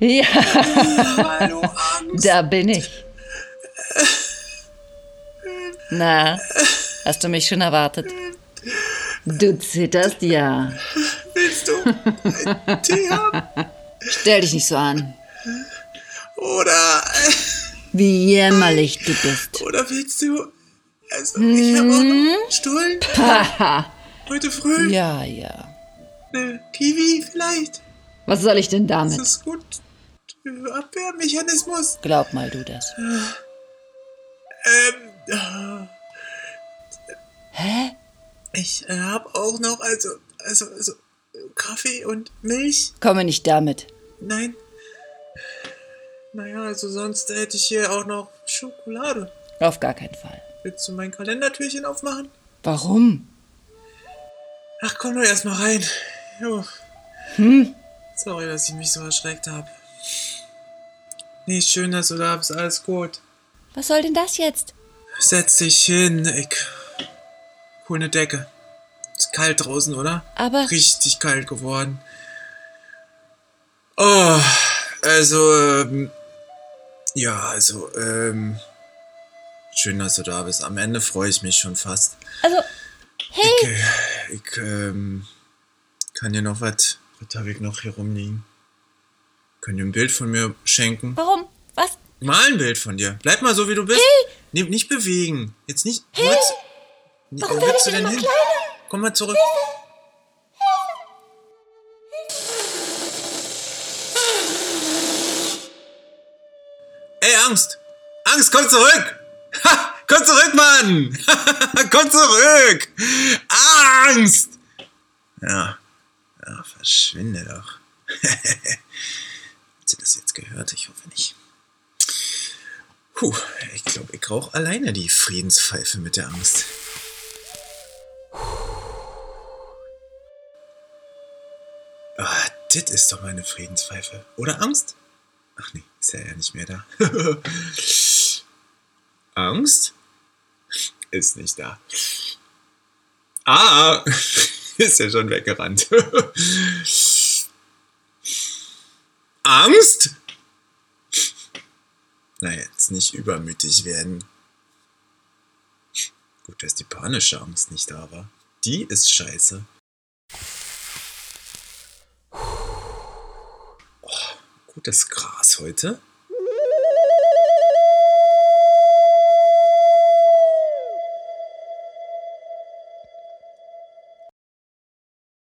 Ja, Angst. da bin ich. Na, hast du mich schon erwartet? Du zitterst ja. Willst du einen Tee haben? Stell dich nicht so an. Oder, Wie jämmerlich du bist. oder willst du, also, ich habe auch noch einen Stullen. Haha. Heute früh. Ja, ja. Eine Kiwi vielleicht. Was soll ich denn Das damit? ist gut. Abwehrmechanismus. Glaub mal du das. Ähm, Hä? ich äh, habe auch noch, also, also, also, Kaffee und Milch. Komme nicht damit. Nein. Naja, also sonst hätte ich hier auch noch Schokolade. Auf gar keinen Fall. Willst du mein Kalendertürchen aufmachen? Warum? Ach, komm doch erst mal rein. Jo. Hm? Sorry, dass ich mich so erschreckt habe. Nee, schön, dass du da bist. Alles gut. Was soll denn das jetzt? Setz dich hin. Ich hol eine Decke. Ist kalt draußen, oder? Aber Richtig kalt geworden. Oh, also, ähm, ja, also, ähm, schön, dass du da bist. Am Ende freue ich mich schon fast. also, hey, Ich, äh, ich ähm, kann dir noch was, was habe ich noch hier rumliegen? Können dir ein Bild von mir schenken? warum? Was? Mal ein Bild von dir. Bleib mal so, wie du bist. Nee, nicht bewegen. Jetzt nicht. Hey. Warum Wo willst du denn hin? Komm mal zurück. Ey, Angst! Angst, komm zurück! Ha, komm zurück, Mann! komm zurück! Angst! Ja, ja, verschwinde doch. Hat sie das jetzt gehört? Ich hoffe nicht. Puh, ich glaube, ich rauche alleine die Friedenspfeife mit der Angst. Ah, das ist doch meine Friedenspfeife. Oder Angst? Ach nee, ist ja ja nicht mehr da. Angst? Ist nicht da. Ah, ist ja schon weggerannt. Angst? Na, jetzt nicht übermütig werden. Gut, dass die panische Angst nicht da war. Die ist scheiße. Oh, gutes Gras heute.